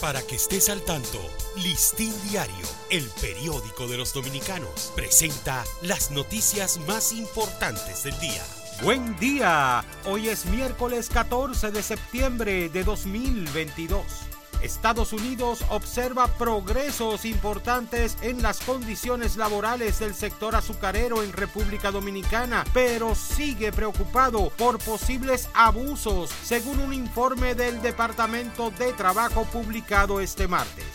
Para que estés al tanto, Listín Diario, el periódico de los dominicanos, presenta las noticias más importantes del día. Buen día, hoy es miércoles 14 de septiembre de 2022. Estados Unidos observa progresos importantes en las condiciones laborales del sector azucarero en República Dominicana, pero sigue preocupado por posibles abusos, según un informe del Departamento de Trabajo publicado este martes.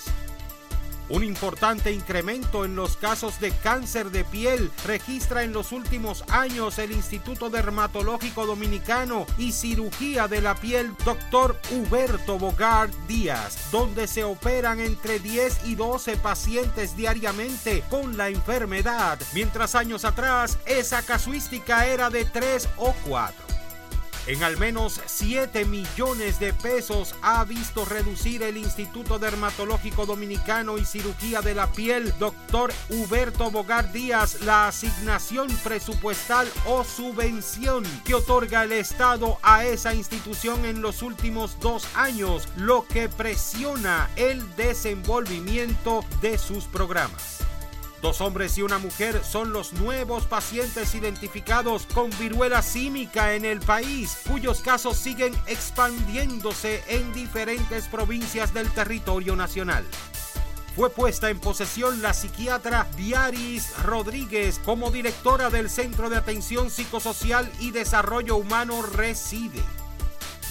Un importante incremento en los casos de cáncer de piel registra en los últimos años el Instituto Dermatológico Dominicano y Cirugía de la Piel Dr. Huberto Bogart Díaz, donde se operan entre 10 y 12 pacientes diariamente con la enfermedad, mientras años atrás esa casuística era de 3 o 4 en al menos 7 millones de pesos ha visto reducir el Instituto Dermatológico Dominicano y Cirugía de la Piel, doctor Huberto Bogar Díaz, la asignación presupuestal o subvención que otorga el Estado a esa institución en los últimos dos años, lo que presiona el desenvolvimiento de sus programas. Dos hombres y una mujer son los nuevos pacientes identificados con viruela símica en el país, cuyos casos siguen expandiéndose en diferentes provincias del territorio nacional fue puesta en posesión la psiquiatra Diaris Rodríguez como directora del Centro de Atención Psicosocial y Desarrollo Humano Reside.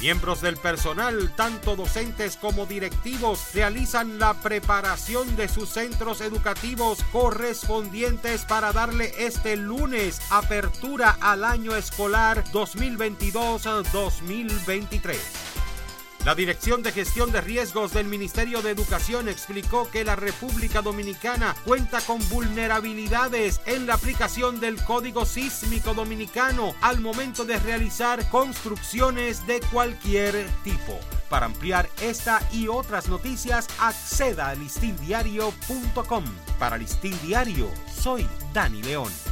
Miembros del personal, tanto docentes como directivos, realizan la preparación de sus centros educativos correspondientes para darle este lunes apertura al año escolar 2022-2023. La Dirección de Gestión de Riesgos del Ministerio de Educación explicó que la República Dominicana cuenta con vulnerabilidades en la aplicación del Código Sísmico Dominicano al momento de realizar construcciones de cualquier tipo. Para ampliar esta y otras noticias, acceda a listindiario.com. Para Listín Diario, soy Dani León.